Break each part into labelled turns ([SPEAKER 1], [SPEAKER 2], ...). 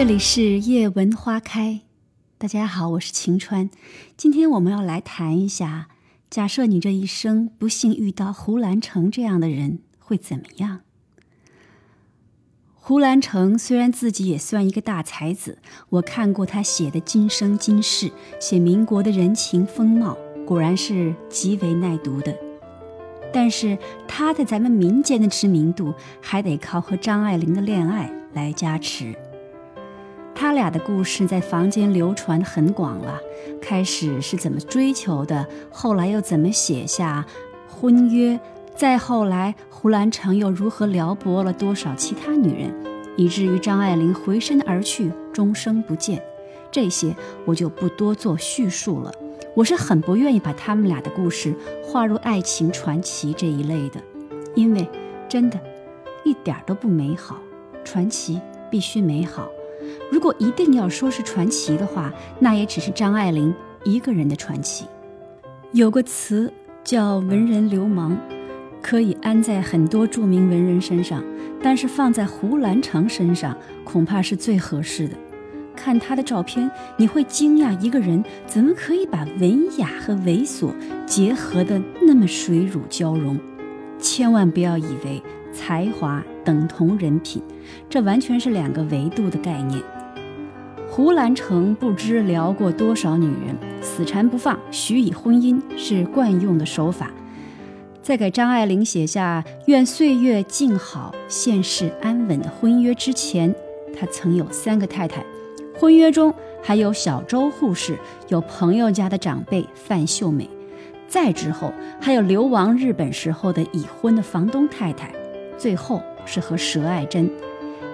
[SPEAKER 1] 这里是夜闻花开，大家好，我是晴川。今天我们要来谈一下，假设你这一生不幸遇到胡兰成这样的人，会怎么样？胡兰成虽然自己也算一个大才子，我看过他写的《今生今世》，写民国的人情风貌，果然是极为耐读的。但是他在咱们民间的知名度，还得靠和张爱玲的恋爱来加持。他俩的故事在房间流传很广了。开始是怎么追求的，后来又怎么写下婚约，再后来胡兰成又如何撩拨了多少其他女人，以至于张爱玲回身而去，终生不见。这些我就不多做叙述了。我是很不愿意把他们俩的故事划入爱情传奇这一类的，因为真的，一点都不美好。传奇必须美好。如果一定要说是传奇的话，那也只是张爱玲一个人的传奇。有个词叫“文人流氓”，可以安在很多著名文人身上，但是放在胡兰成身上，恐怕是最合适的。看他的照片，你会惊讶一个人怎么可以把文雅和猥琐结合的那么水乳交融。千万不要以为才华等同人品，这完全是两个维度的概念。胡兰成不知撩过多少女人，死缠不放，许以婚姻是惯用的手法。在给张爱玲写下“愿岁月静好，现世安稳”的婚约之前，他曾有三个太太。婚约中还有小周护士，有朋友家的长辈范秀美，再之后还有流亡日本时候的已婚的房东太太，最后是和佘爱珍，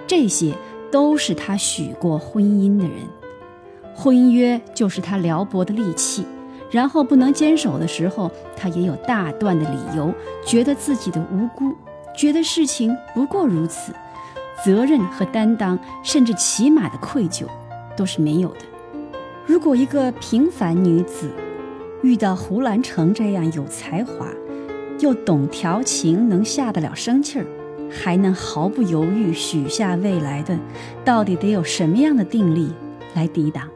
[SPEAKER 1] 这些。都是他许过婚姻的人，婚约就是他撩拨的利器。然后不能坚守的时候，他也有大段的理由，觉得自己的无辜，觉得事情不过如此，责任和担当，甚至起码的愧疚，都是没有的。如果一个平凡女子遇到胡兰成这样有才华，又懂调情，能下得了生气儿。还能毫不犹豫许下未来的，到底得有什么样的定力来抵挡？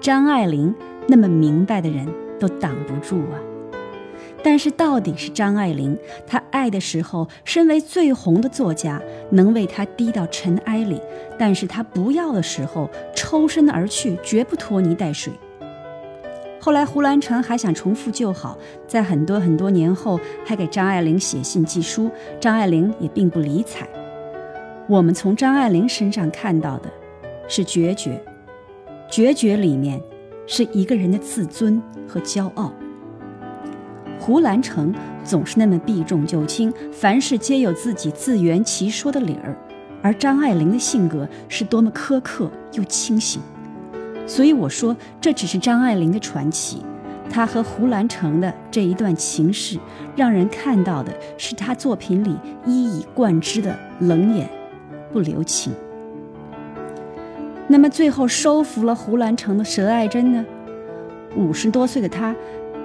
[SPEAKER 1] 张爱玲那么明白的人都挡不住啊！但是到底是张爱玲，她爱的时候，身为最红的作家，能为她低到尘埃里；但是她不要的时候，抽身而去，绝不拖泥带水。后来胡兰成还想重复旧好，在很多很多年后还给张爱玲写信寄书，张爱玲也并不理睬。我们从张爱玲身上看到的是决绝，决绝里面是一个人的自尊和骄傲。胡兰成总是那么避重就轻，凡事皆有自己自圆其说的理儿，而张爱玲的性格是多么苛刻又清醒。所以我说，这只是张爱玲的传奇。她和胡兰成的这一段情事，让人看到的是她作品里一以贯之的冷眼，不留情。那么最后收服了胡兰成的佘爱珍呢？五十多岁的她，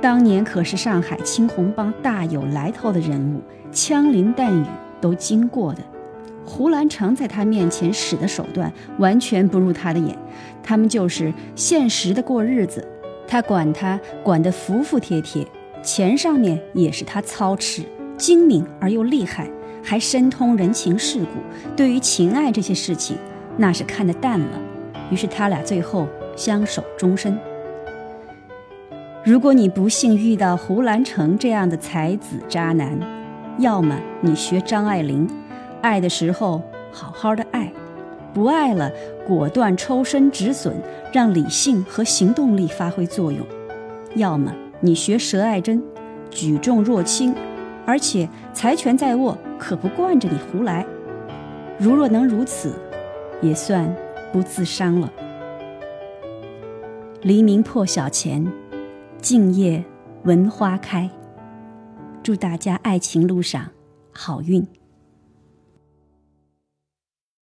[SPEAKER 1] 当年可是上海青红帮大有来头的人物，枪林弹雨都经过的。胡兰成在他面前使的手段完全不入他的眼，他们就是现实的过日子，他管他管得服服帖帖，钱上面也是他操持，精明而又厉害，还深通人情世故。对于情爱这些事情，那是看得淡了。于是他俩最后相守终身。如果你不幸遇到胡兰成这样的才子渣男，要么你学张爱玲。爱的时候好好的爱，不爱了果断抽身止损，让理性和行动力发挥作用。要么你学佘爱珍，举重若轻，而且财权在握，可不惯着你胡来。如若能如此，也算不自伤了。黎明破晓前，静夜闻花开。祝大家爱情路上好运。